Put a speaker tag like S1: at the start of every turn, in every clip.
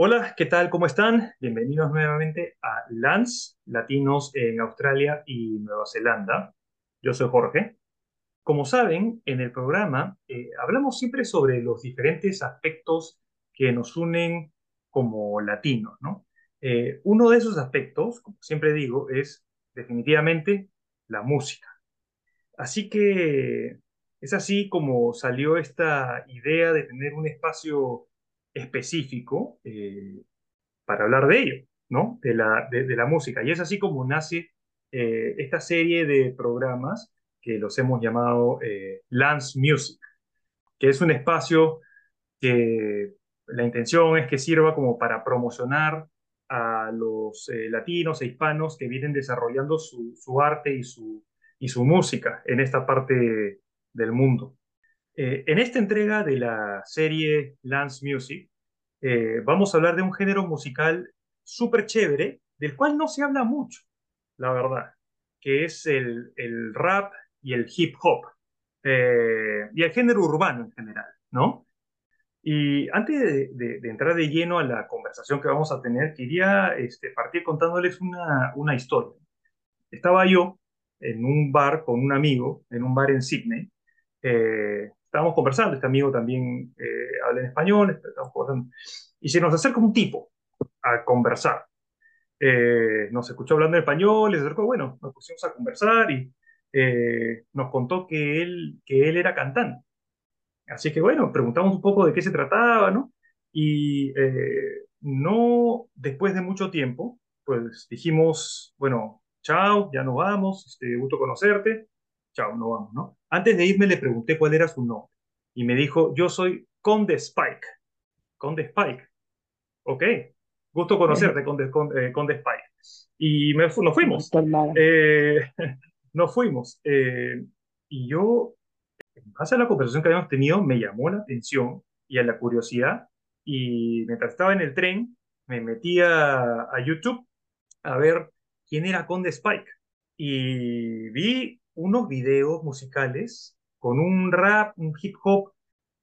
S1: Hola, ¿qué tal? ¿Cómo están? Bienvenidos nuevamente a LANS, Latinos en Australia y Nueva Zelanda. Yo soy Jorge. Como saben, en el programa eh, hablamos siempre sobre los diferentes aspectos que nos unen como latinos, ¿no? Eh, uno de esos aspectos, como siempre digo, es definitivamente la música. Así que es así como salió esta idea de tener un espacio específico eh, para hablar de ello, ¿no? De la, de, la música. Y es así como nace eh, esta serie de programas que los hemos llamado eh, Lance Music, que es un espacio que la intención es que sirva como para promocionar a los latinos e hispanos que vienen desarrollando su, su arte y su, y su música en esta parte del mundo. Eh, en esta entrega de la serie Lance Music, eh, vamos a hablar de un género musical súper chévere, del cual no se habla mucho, la verdad, que es el, el rap y el hip hop, eh, y el género urbano en general, ¿no? Y antes de, de, entrar de lleno a la conversación que vamos a tener, quería este, partir contándoles una, una historia. Estaba yo en un bar con un amigo, en un bar en Sydney, eh, estábamos conversando, este amigo también eh, habla en español, y se nos acerca un tipo a conversar. Eh, nos escuchó hablando en español, se acercó, bueno, nos pusimos a conversar y nos contó que él, que él era cantante. Así que bueno, preguntamos un poco de qué se trataba, ¿no? Y no después de mucho tiempo, pues dijimos, bueno, chao, ya nos vamos, este, gusto conocerte, chao, no vamos, ¿no? Antes de irme le pregunté cuál era su nombre y me dijo, yo soy Conde Spike. Conde Spike. Ok, gusto conocerte, Conde, Conde, Conde Spike. Y me, nos fuimos. Eh, nos fuimos. Eh, y yo, en base a la conversación que habíamos tenido, me llamó la atención y a la curiosidad. Y mientras estaba en el tren, me metí a, a YouTube a ver quién era Conde Spike. Y vi unos videos musicales con un rap, un hip hop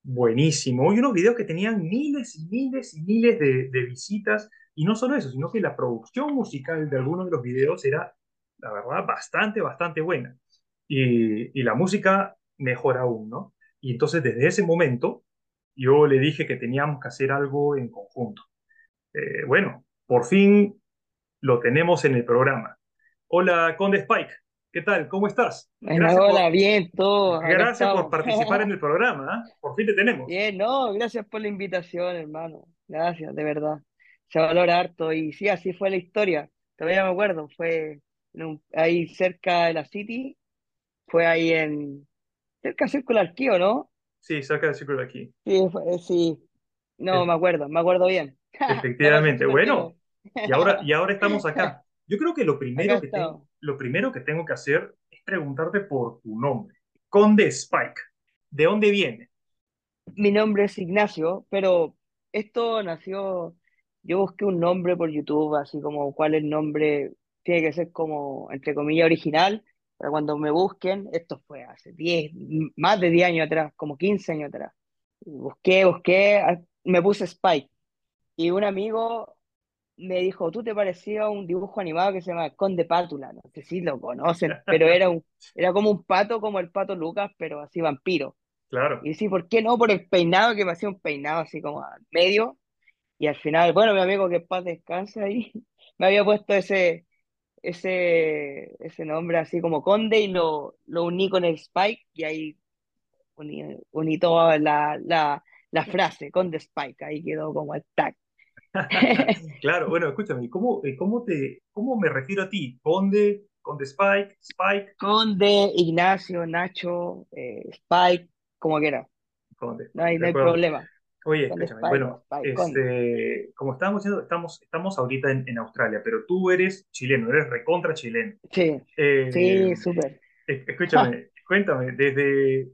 S1: buenísimo y unos videos que tenían miles y miles y miles de, visitas. Y no solo eso, sino que la producción musical de algunos de los videos era, la verdad, bastante, bastante buena. Y, la música mejor aún, ¿no? Y entonces desde ese momento yo le dije que teníamos que hacer algo en conjunto. Eh, bueno, por fin lo tenemos en el programa. Hola, Conde Spike. ¿Qué tal? ¿Cómo estás?
S2: hola, bien, todo.
S1: Gracias por participar en el programa. ¿ah? Por fin te tenemos.
S2: Bien, no, gracias por la invitación, hermano. Gracias, de verdad. Se valora harto. Y sí, así fue la historia. Todavía me acuerdo. Fue ahí cerca de la City. Fue ahí en. cerca de Circular Key, no?
S1: Sí, cerca de Circular Key.
S2: Sí, eh, sí. No, me acuerdo, me acuerdo bien.
S1: Efectivamente. bueno, y ahora, y ahora estamos acá. Yo creo que lo primero que, tengo, lo primero que tengo que hacer es preguntarte por tu nombre. Conde Spike. ¿De dónde viene?
S2: Mi nombre es Ignacio, pero esto nació, yo busqué un nombre por YouTube, así como cuál es el nombre, tiene que ser como, entre comillas, original, para cuando me busquen, esto fue hace 10, más de 10 años atrás, como 15 años atrás. Busqué, busqué, me puse Spike. Y un amigo me dijo, ¿tú te parecía un dibujo animado que se llama Conde Pátula? No sé si lo conocen, pero era, un, era como un pato, como el pato Lucas, pero así vampiro.
S1: Claro.
S2: Y sí, ¿por qué no? Por el peinado, que me hacía un peinado así como a medio. Y al final, bueno, mi amigo que paz descansa ahí, me había puesto ese, ese, ese nombre así como Conde y lo, lo uní con el Spike y ahí uní, uní toda la, la, la frase, Conde Spike, ahí quedó como el tag.
S1: claro, bueno, escúchame, ¿cómo, eh, cómo, te, ¿cómo me refiero a ti? ¿Conde? ¿Conde Spike? ¿Spike?
S2: Conde, Ignacio, Nacho, eh, Spike, como quiera. Conde. No hay, no hay problema.
S1: Oye, escúchame, bueno, este, como estábamos diciendo, estamos, estamos ahorita en, Australia, pero tú eres chileno, eres recontra chileno.
S2: Sí, eh, sí, súper.
S1: Escúchame, cuéntame, desde,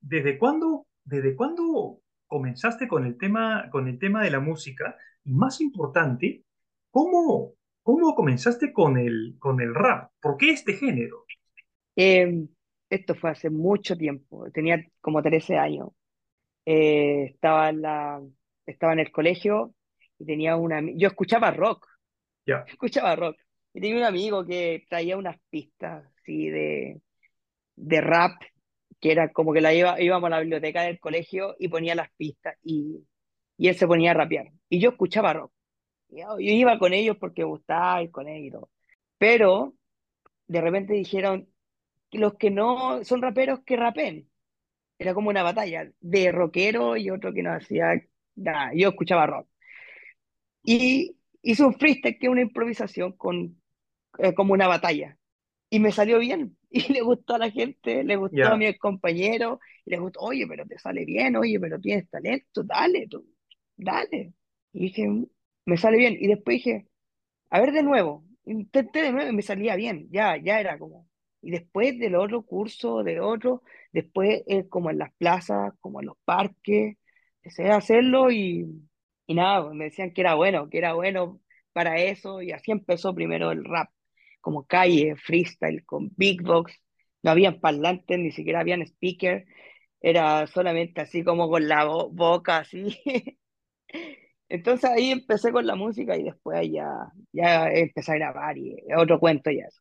S1: ¿desde cuándo, desde cuándo comenzaste con el tema, con el tema de la música y más importante, ¿cómo, cómo comenzaste con el, con el rap? ¿Por qué este género?
S2: Em, esto fue hace mucho tiempo, tenía como 13 años. Eh, estaba, en la, estaba en el colegio y tenía una... Yo escuchaba rock,
S1: Ya,
S2: escuchaba rock. Y tenía un amigo que traía unas pistas así de, de rap, que era como que la iba, íbamos a la biblioteca del colegio y ponía las pistas y, y él se ponía a rapear. Y yo escuchaba rock. Yo, iba con ellos porque gustaba ir con ellos. Pero de repente dijeron los que no son raperos que rapen. Era como una batalla de rockero y otro que no hacía nada. Yo escuchaba rock. Y hice un freestyle que es una improvisación con, eh, como una batalla. Y me salió bien. Y le gustó a la gente, le gustó a mis compañeros, y le gustó, oye, pero te sale bien, oye, pero tienes talento, dale, tú, dale. Y dije, "Mm, me sale bien. Y después dije, a ver de nuevo. Intenté de nuevo y me salía bien, ya, ya era como. Y después del otro curso, de otro, después eh, como en las plazas, como en los parques, empecé a hacerlo y, y nada, me decían que era bueno, que era bueno para eso y así empezó primero el rap, como calle, freestyle, con big box, no habían parlantes, ni siquiera habían speaker, era solamente así como con la bo- boca, así. Entonces ahí empecé con la música y después ya, ya empecé a grabar y otro cuento ya eso.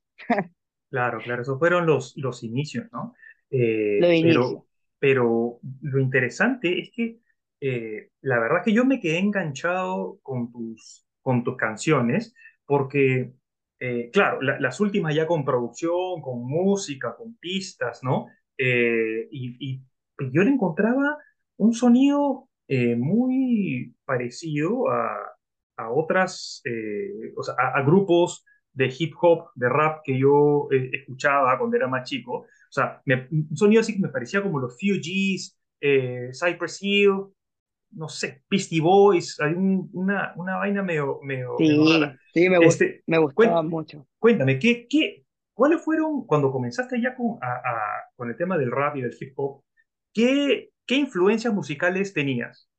S1: claro, claro, esos fueron los, los inicios, ¿no? Eh,
S2: de
S1: pero,
S2: inicio.
S1: pero lo interesante es que eh, la verdad es que yo me quedé enganchado con tus, con tus canciones, porque, eh, claro, la- las últimas ya con producción, con música, con pistas, ¿no? Eh, y, yo le encontraba un sonido eh, muy parecido a, a otras, o sea, a, grupos de hip hop, de rap que yo escuchaba cuando era más chico. O sea, un sonido así que me parecía como los Fugees, Cypress Hill, no sé, Beastie Boys, hay un- una, una vaina medio, medio, medio rara.
S2: Sí, sí, me gust-
S1: Este,
S2: me gustaba mucho.
S1: cuéntame, ¿qué, qué, cuáles fueron, cuando comenzaste ya con, a- a- con el tema del rap y del hip hop, qué, qué influencias musicales tenías?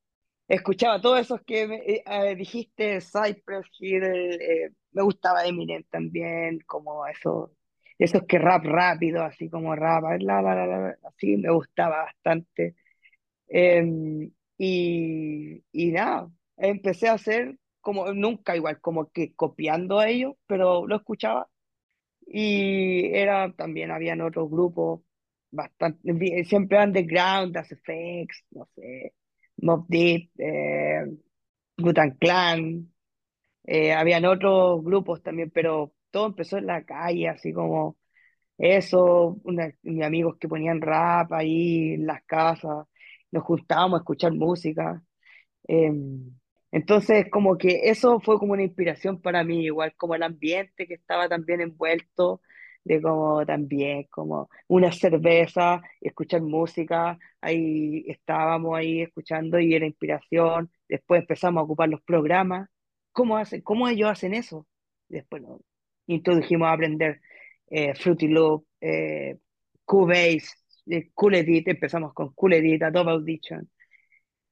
S2: Escuchaba todos esos que me- eh, eh, dijiste, Cypress Hill, eh, me gustaba Eminem también, como esos, esos que rap rápido, así como rap, la, la, la, la, así me gustaba bastante. Em, y, y nada, empecé a hacer como nunca igual, como que copiando a ellos, pero lo escuchaba. Y era también habían otros grupos bastante, siempre underground, Das FX, no sé, Mobb Deep, eh, Clan, eh, habían otros grupos también, pero todo empezó en la calle, así como eso, una- mis amigos que ponían rap ahí en las casas, nos juntábamos a escuchar música. Eh, entonces, como que eso fue como una inspiración para mí, igual como el ambiente que estaba también envuelto, de como también, como una cerveza, escuchar música, ahí estábamos ahí escuchando y era inspiración. Después empezamos a ocupar los programas. ¿Cómo hacen, cómo ellos hacen eso? Después nos introdujimos a aprender eh, Fruity Loop, eh, Cubase, eh, Cool Edit, empezamos con Cool Edit, Adobe Audition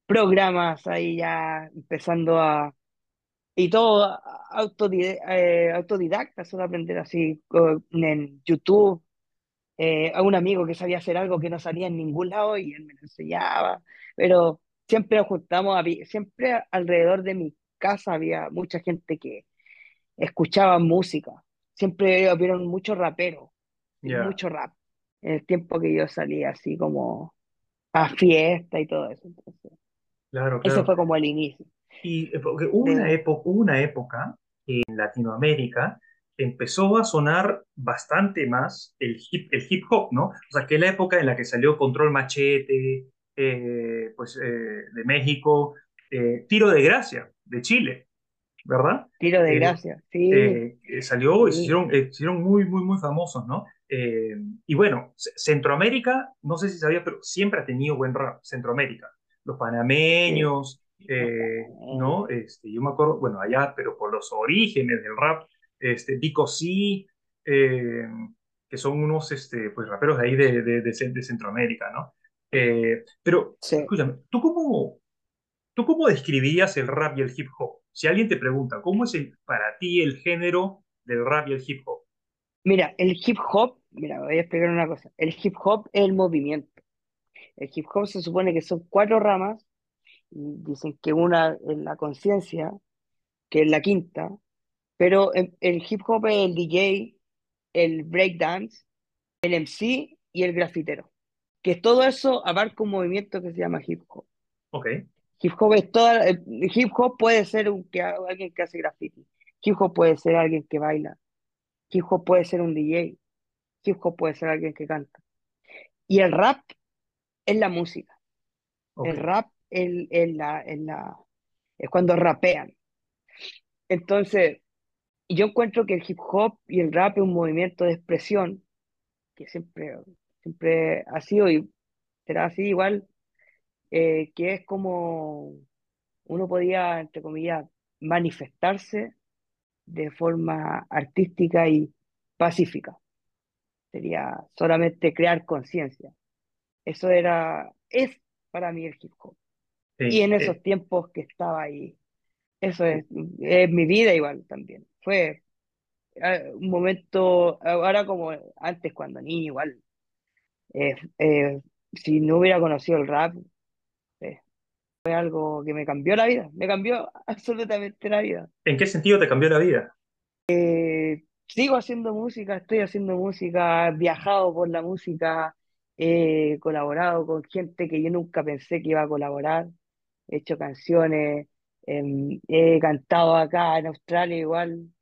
S2: programas ahí ya empezando a... Y todo autodide- eh, autodidacta, solo aprender así co- en YouTube, eh, a un amigo que sabía hacer algo que no salía en ningún lado y él me lo enseñaba, pero siempre nos juntamos, había- siempre alrededor de mi casa había mucha gente que escuchaba música, siempre hubieron muchos raperos, y
S1: Ya,
S2: mucho rap, el tiempo que yo salía así como a fiesta y todo eso, entonces,
S1: claro,
S2: ese
S1: claro.
S2: fue como el inicio.
S1: Y eh, porque hubo una época, una época en Latinoamérica empezó a sonar bastante más el hip, el hip hop, ¿no? O sea, que es la época en la que salió Control Machete, eh, pues eh, de México, eh, Tiro de Gracia de Chile, ¿verdad?
S2: Tiro de gracia, sí,
S1: salió y se hicieron, hicieron muy, muy, muy famosos, ¿no? Eh, y bueno, Centroamérica, no sé si sabía, pero siempre ha tenido buen rap, Centroamérica. Los
S2: sí,
S1: panameños, eh, ¿no? Este, yo me acuerdo, bueno, allá, pero por los orígenes del rap, este, Vico C, eh, que son unos, este, pues, raperos de ahí de, de, de, Cen- de Centroamérica, ¿no? Pero,
S2: sí.
S1: escúchame, ¿tú cómo, ¿Tú cómo describirías el rap y el hip hop? Si alguien te pregunta, ¿cómo es el- para ti el género del rap y el hip hop?
S2: Mira, el hip hop, mira, voy a explicar una cosa. El hip hop es el movimiento. El hip hop se supone que son cuatro ramas, y dicen que una es la conciencia, que es la quinta, pero el, el hip hop es el DJ, el breakdance, el MC y el grafitero. Que todo eso abarca un movimiento que se llama hip hop.
S1: Ok,
S2: Hip hop es toda, hip hop puede ser un, que, alguien que hace graffiti. Hip hop puede ser alguien que baila. Hip hop puede ser un DJ. Hip hop puede ser alguien que canta. Y el rap es la música. El rap es, es la, es la, es cuando rapean. Entonces, yo encuentro que el hip hop y el rap es un movimiento de expresión que siempre, siempre ha sido y será así igual, eh, que es como uno podía, entre comillas, manifestarse de forma artística y pacífica. Sería solamente crear conciencia. Eso era, es para mí el hip hop. Y en
S1: eh,
S2: esos tiempos que estaba ahí, eso es, es mi vida igual también. Fue eh, un momento, ahora como antes cuando niño igual, eh, eh, si no hubiera conocido el rap, eh, fue algo que me cambió la vida, me cambió absolutamente la vida.
S1: ¿en qué sentido te cambió la vida?
S2: Sigo haciendo música, estoy haciendo música, he viajado por la música, he colaborado con gente que yo nunca pensé que iba a colaborar, he hecho canciones, em, he cantado acá en Australia igual,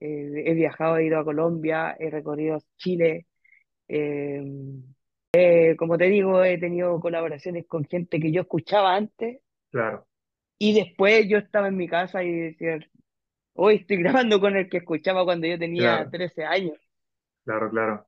S2: eh, he viajado, he ido a Colombia, he recorrido Chile, em, eh, como te digo, he tenido colaboraciones con gente que yo escuchaba antes.
S1: Claro,
S2: y después yo estaba en mi casa y decía, hoy estoy grabando con el que escuchaba cuando yo tenía
S1: claro,
S2: 13 años.
S1: claro, claro.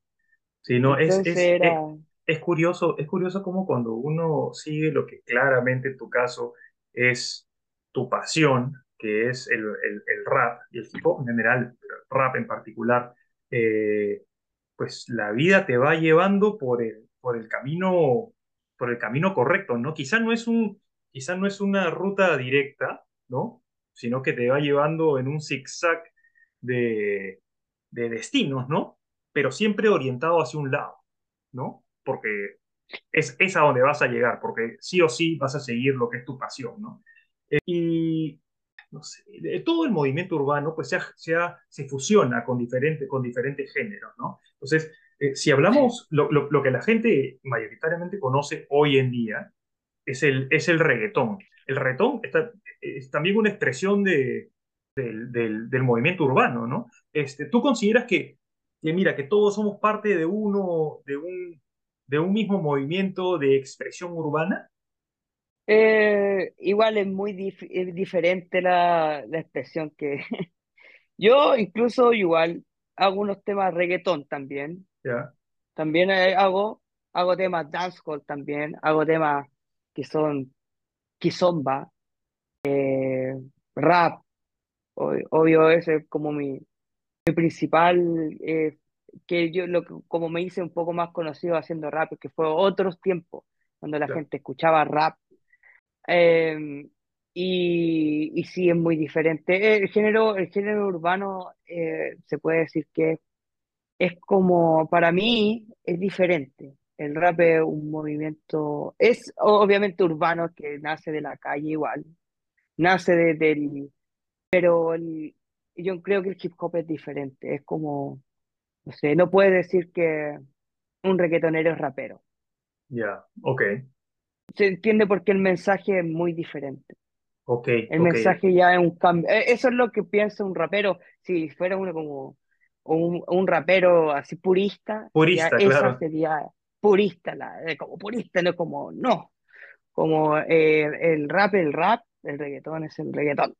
S1: Sí, no, es, es,
S2: era,
S1: es, es curioso, es curioso como cuando uno sigue lo que claramente en tu caso es tu pasión, que es el, el- el rap y el hip hop en general, pero el rap en particular, eh, pues la vida te va llevando por el, por el camino, por el camino correcto, ¿no? Quizás no es un, quizás no es una ruta directa, ¿no? Sino que te va llevando en un zigzag de, de destinos, ¿no? Pero siempre orientado hacia un lado, ¿no? Porque es, es a donde vas a llegar, porque sí o sí vas a seguir lo que es tu pasión, ¿no? Y no sé, de- todo el movimiento urbano pues se, se, se fusiona con, diferente, con diferentes géneros, ¿no? Entonces, eh, si hablamos, lo, lo- lo que la gente mayoritariamente conoce hoy en día es el, es el reggaetón. El reggaetón está- es también una expresión de, del, del- del movimiento urbano, ¿no? Este, ¿tú consideras que, que, mira, que todos somos parte de uno, de un, de un mismo movimiento de expresión urbana?
S2: Eh, igual es muy dif- es diferente la, la expresión que yo incluso igual hago unos temas reggaetón también,
S1: ¿Ya?
S2: también eh, hago, hago temas dancehall también, hago temas que son kizomba, rap, ob- obvio ese es como mi, mi principal, eh, que yo lo que, como me hice un poco más conocido haciendo rap, que fue otros tiempos, cuando la gente escuchaba rap Eh, y, y sí, es muy diferente. El género, el género urbano eh, se puede decir que es como, para mí, es diferente. El rap es un movimiento, es obviamente urbano que nace de la calle igual, nace de, del, pero el- yo creo que el hip hop es diferente. Es como, no sé, no puedes decir que un reggaetonero es rapero.
S1: ya, ok,
S2: Se entiende porque el mensaje es muy diferente.
S1: ok,
S2: El mensaje ya es un cambio. Eh, Eso es lo que piensa un rapero. Si fuera uno como un, un rapero así purista,
S1: Purista,
S2: esa
S1: claro.
S2: sería purista, la, eh, como purista, no como no. Como eh, el rap, el rap, el reggaetón es el reggaetón.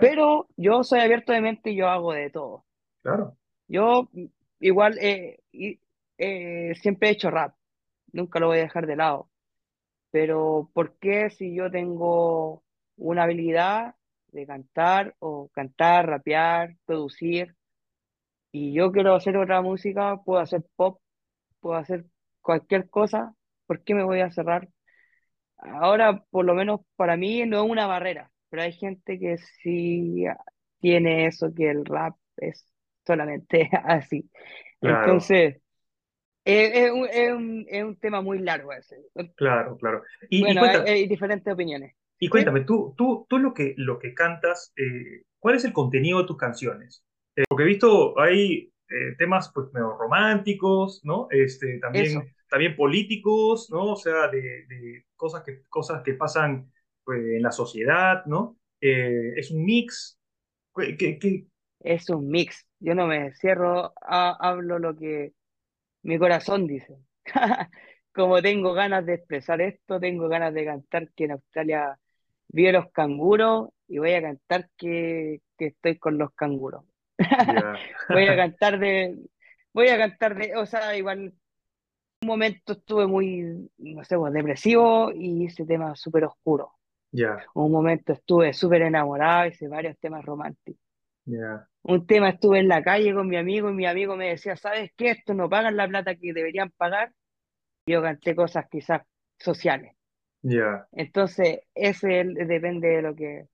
S2: Pero yo soy abierto de mente y yo hago de todo.
S1: claro,
S2: Yo mm, igual eh, eh, siempre he hecho rap, nunca lo voy a dejar de lado. Pero ¿por qué si yo tengo una habilidad de cantar o cantar, rapear, producir y yo quiero hacer otra música, puedo hacer pop, puedo hacer cualquier cosa, ¿por qué me voy a cerrar? Ahora, por lo menos para mí no es una barrera, pero hay gente que sí tiene eso, que el rap es solamente así.
S1: claro,
S2: Entonces, es, es un, es un- es un tema muy largo ese.
S1: claro, claro. Y, y
S2: Bueno, hay
S1: cuenta,
S2: hay diferentes opiniones.
S1: Y
S2: ¿Sí?
S1: cuéntame, tú, tú, tú lo que, lo que cantas, eh, ¿cuál es el contenido de tus canciones? Eh, porque he visto, hay eh, temas pues medio románticos, ¿no? Este,
S2: Eso,
S1: también, políticos, ¿no? O sea, de, de cosas que, cosas que pasan pues, en la sociedad, ¿no? Eh, es un mix. ¿Qué, qué-
S2: es un mix. Yo no me cierro, ha- hablo lo que mi corazón dice. Como tengo ganas de expresar esto, tengo ganas de cantar que en Australia vi a los canguros y voy a cantar que, que estoy con los canguros. Voy a cantar de, voy a cantar de, o sea, igual un momento estuve muy, no sé, pues, depresivo y ese tema súper oscuro.
S1: ya,
S2: Un momento estuve súper enamorado, hice varios temas románticos.
S1: ya,
S2: Un tema estuve en la calle con mi amigo y mi amigo me decía, ¿sabes qué? Esto no pagan la plata que deberían pagar. Yo canté cosas quizás sociales.
S1: ya,
S2: Entonces, ese depende de lo que,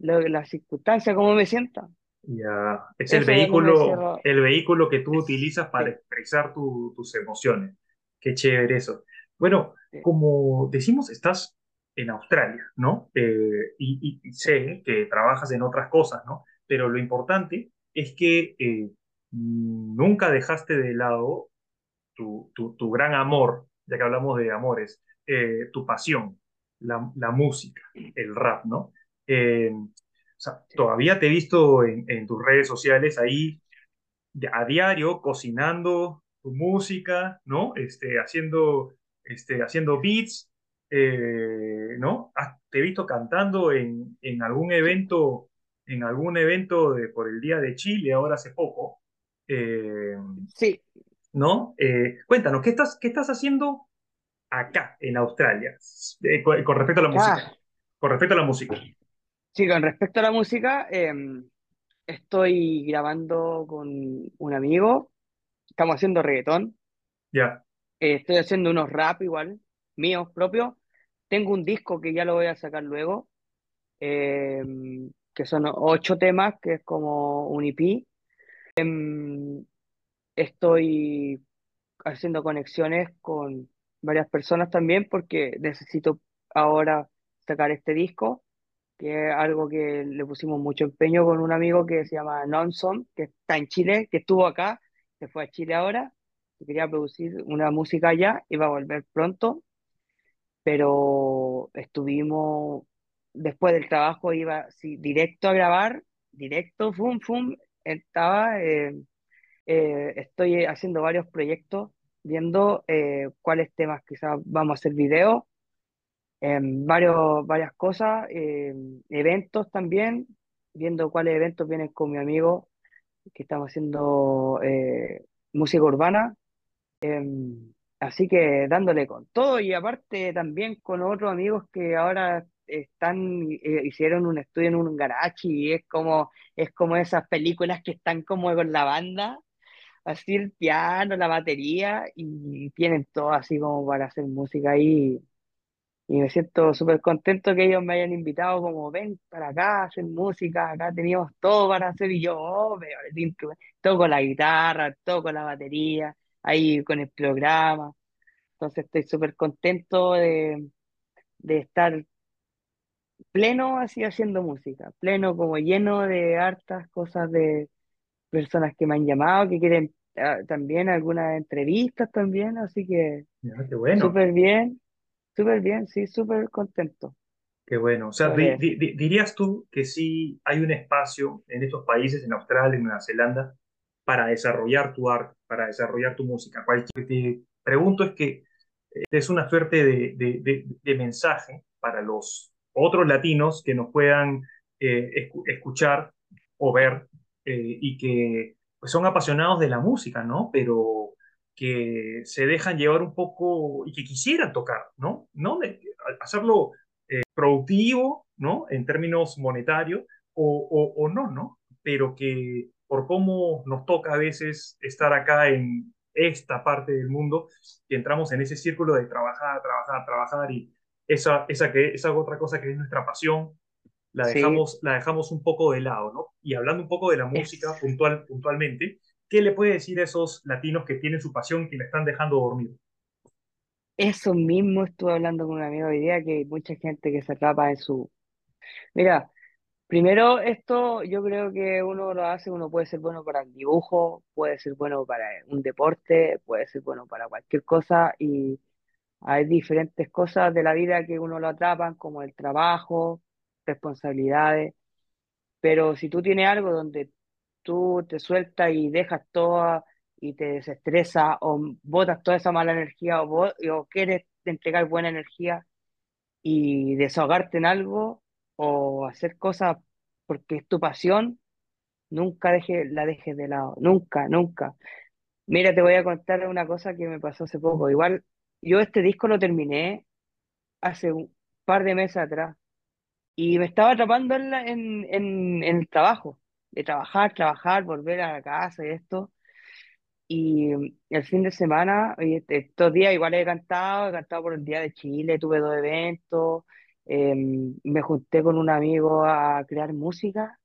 S2: lo, la circunstancia, cómo me sienta.
S1: ya. Es el
S2: Eso
S1: vehículo, el vehículo que tú utilizas para expresar tu- tus emociones. Qué chévere eso. Bueno, como decimos, estás en Australia, ¿no? Eh, y, sé que trabajas en otras cosas, ¿no? Pero lo importante es que eh, nunca dejaste de lado tu, tu, tu gran amor, ya que hablamos de amores, eh, tu pasión, la, la música, el rap, ¿no? O sea, todavía te he visto en, en tus redes sociales ahí a diario cocinando tu música, ¿no? Este, haciendo, este, haciendo beats, eh, ¿no? Ah, Te he visto cantando en, en algún evento, en algún evento de, por el Día de Chile, ahora hace poco. Eh,
S2: Sí,
S1: ¿no? Eh, cuéntanos, ¿qué estás, qué estás haciendo acá en Australia eh, con, con respecto a la música?
S2: acá,
S1: Con respecto a la música.
S2: sí, con respecto a la música, eh, estoy grabando con un amigo, estamos haciendo reggaetón,
S1: Ya,
S2: eh, estoy haciendo unos rap igual, míos propios. Tengo un disco que ya lo voy a sacar luego, eh, que son ocho temas, que es como un EP. Em, estoy haciendo conexiones con varias personas también porque necesito ahora sacar este disco, que es algo que le pusimos mucho empeño con un amigo que se llama Nonson, que está en Chile, que estuvo acá, se fue a Chile ahora, que quería producir una música allá va a volver pronto, pero estuvimos, después del trabajo iba sí, directo a grabar, directo, fum, fum, estaba... eh, eh, estoy haciendo varios proyectos, viendo eh, cuáles temas quizás vamos a hacer videos, em, varios, varias cosas, em, eventos también, viendo cuáles eventos vienen con mi amigo, que estamos haciendo eh, música urbana, em, así que dándole con todo y aparte también con otros amigos que ahora están, eh, hicieron un estudio en un garage y es como, es como esas películas que están como con la banda así el piano, la batería y tienen todo así como para hacer música ahí. Y me siento súper contento que ellos me hayan invitado como ven para acá hacer música, acá teníamos todo para hacer y yo, oh, toco la guitarra, toco la batería, ahí con el programa. Entonces estoy súper contento de, de estar pleno así haciendo música, pleno como lleno de hartas cosas de personas que me han llamado, que quieren ah, también algunas entrevistas también, así que
S1: ya, qué bueno,
S2: súper bien, súper bien, sí, súper contento
S1: qué bueno. O sea,
S2: sobre
S1: di-
S2: eso.
S1: di- di- dirías tú que sí hay un espacio en estos países, en Australia, en Nueva Zelanda, para desarrollar tu arte, para desarrollar tu música. Cualquier, te pregunto es que es una suerte de, de- de- de mensaje para los otros latinos que nos puedan eh, escu- escuchar o ver eh, y que pues, son apasionados de la música, ¿no? Pero que se dejan llevar un poco y que quisieran tocar, ¿no? ¿No? De- hacerlo productivo, ¿no? En términos monetarios, o, o, o no, ¿no? Pero que por cómo nos toca a veces estar acá en esta parte del mundo, que entramos en ese círculo de trabajar, trabajar, trabajar y esa, esa, que, esa otra cosa que es nuestra pasión, la
S2: Sí,
S1: dejamos, la dejamos un poco de lado, ¿no? Y hablando un poco de la música puntual, puntualmente, ¿qué le puede decir a esos latinos que tienen su pasión y la están dejando dormir?
S2: eso mismo estuve hablando con un amigo hoy día, que hay mucha gente que se atrapa en su... Mira, primero esto yo creo que uno lo hace, uno puede ser bueno para el dibujo, puede ser bueno para un deporte, puede ser bueno para cualquier cosa y hay diferentes cosas de la vida que uno lo atrapan, como el trabajo, responsabilidades, pero si tú tienes algo donde tú te sueltas y dejas toda y te desestresas o botas toda esa mala energía o, o quieres entregar buena energía y desahogarte en algo o hacer cosas porque es tu pasión, nunca deje, la dejes de lado, nunca, nunca. Mira, te voy a contar una cosa que me pasó hace poco. Igual yo este disco lo terminé hace un par de meses atrás y me estaba atrapando en, la- en, en el trabajo, de trabajar, trabajar, volver a la casa y esto. Y el fin de semana, este- estos días igual he cantado, he cantado por el Día de Chile, tuve dos eventos, em, me junté con un amigo a crear música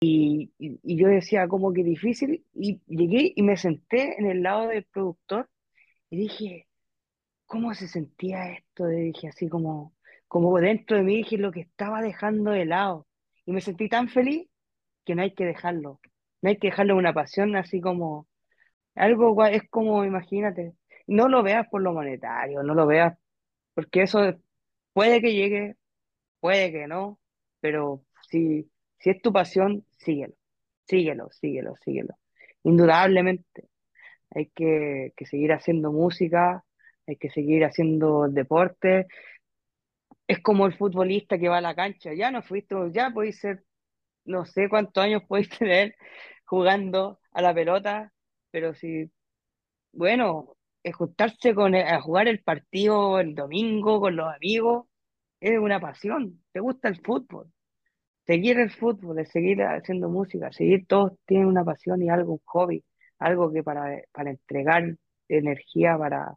S2: y, y- y yo decía como que difícil y llegué y me senté en el lado del productor y dije, ¿cómo se sentía esto? Y dije así como, como dentro de mí dije lo que estaba dejando de lado y me sentí tan feliz que no hay que dejarlo, no hay que dejarlo una pasión así como algo es como, imagínate, no lo veas por lo monetario, no lo veas, porque eso puede que llegue, puede que no, pero si, si es tu pasión, síguelo, síguelo, síguelo, síguelo. Indudablemente, hay que, que seguir haciendo música, hay que seguir haciendo deporte. Es como el futbolista que va a la cancha, ya no fuiste, ya podéis ser, no sé cuántos años podéis tener jugando a la pelota, pero si Bueno, juntarse con, a jugar el partido el domingo con los amigos es una pasión. ¿Te gusta el fútbol? Seguir el fútbol, seguir haciendo música, seguir todos tienen una pasión y algo, un hobby, algo que para, para entregar energía, para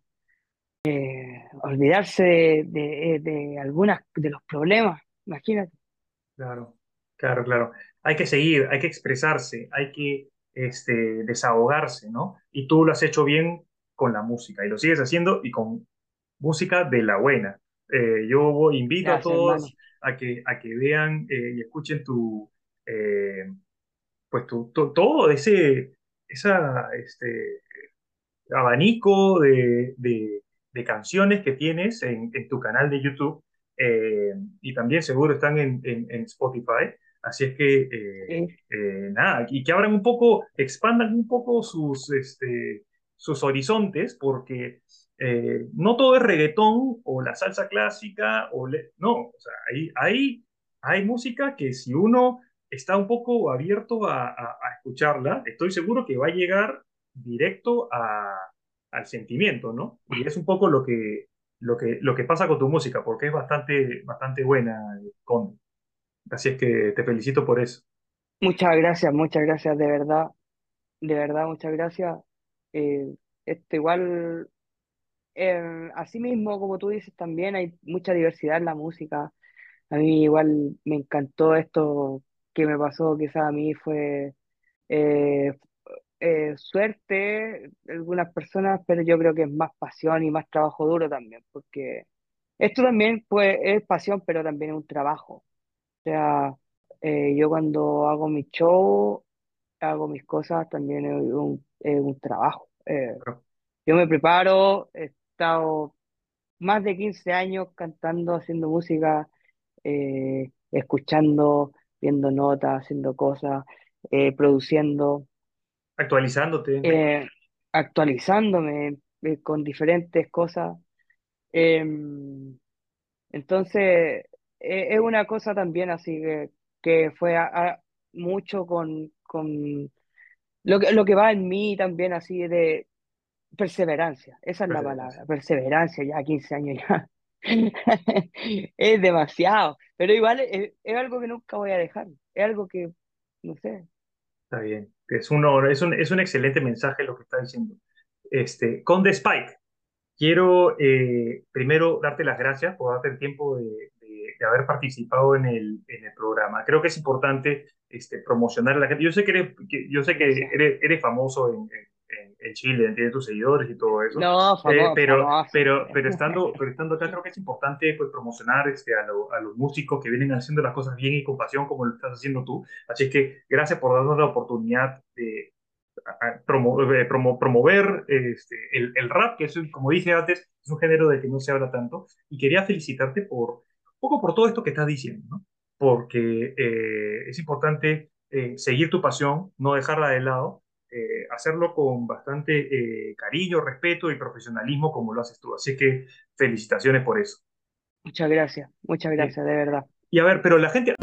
S2: olvidarse de, de, de algunas de los problemas. Imagínate.
S1: Claro, claro, claro. Hay que seguir, hay que expresarse, hay que este, desahogarse, ¿no? Y tú lo has hecho bien con la música y lo sigues haciendo y con música de la buena. Eh, yo invito a
S2: hermano.
S1: todos a que, a que vean eh, y escuchen tu, eh, pues tu, tu- todo ese, esa, este, abanico de, de- de canciones que tienes en, en tu canal de YouTube y también seguro están en, en- en Spotify. Así es que, eh,
S2: Sí.
S1: eh, nada, y que abran un poco, expandan un poco sus, este, sus horizontes, porque eh, no todo es reggaetón o la salsa clásica, o le- no, o sea, hay, hay, hay música que si uno está un poco abierto a, a a escucharla, estoy seguro que va a llegar directo a, al sentimiento, ¿no? Y es un poco lo que, lo que, lo que pasa con tu música, porque es bastante, bastante buena, Conde. Así es que te felicito por eso.
S2: Muchas gracias, muchas gracias, de verdad, de verdad, muchas gracias. Eh, esto igual Eh, así mismo, como tú dices, también hay mucha diversidad en la música. A mí igual me encantó esto que me pasó, quizás a mí fue eh, eh, suerte algunas personas, pero yo creo que es más pasión y más trabajo duro también, porque esto también pues, es pasión, pero también es un trabajo. O sea, eh, yo cuando hago mi show, hago mis cosas, también es un, es un trabajo. Eh,
S1: Claro.
S2: yo me preparo, he estado más de 15 años cantando, haciendo música, eh, escuchando, viendo notas, haciendo cosas, produciendo,
S1: Actualizándote.
S2: actualizándome con diferentes cosas. Eh, entonces, eh, es una cosa también así que, que fue a- a- mucho con, con lo que, lo que va en mí también así de Perseverancia, esa es la palabra, perseverancia, ya 15 años ya. Es demasiado, pero igual es, es algo que nunca voy a dejar, es algo que, no sé,
S1: Está bien. Es, uno, es, un, es un excelente mensaje lo que está diciendo. Este, Conde Spike, quiero eh, primero darte las gracias por darte el tiempo de, de- de haber participado en el, en el programa. Creo que es importante este, promocionar a la gente. Yo sé que eres, que- yo sé que eres, eres famoso en, en- en Chile, tiene tus seguidores y todo eso.
S2: No,
S1: Eh,
S2: famoso,
S1: pero,
S2: famoso.
S1: pero, pero, estando, pero estando acá creo que es importante pues, promocionar este, a, lo- a los músicos que vienen haciendo las cosas bien y con pasión como lo estás haciendo tú. Así que gracias por darnos la oportunidad de promo- eh, promo- promover este, el, el rap, que es, como dije antes, es un género del que no se habla tanto. Y quería felicitarte por poco por todo esto que estás diciendo, ¿no? Porque eh, es importante eh, seguir tu pasión, no dejarla de lado, eh, hacerlo con bastante cariño, respeto y profesionalismo como lo haces tú. Así que felicitaciones por eso.
S2: Muchas gracias, muchas gracias, de verdad.
S1: y a ver, pero la gente...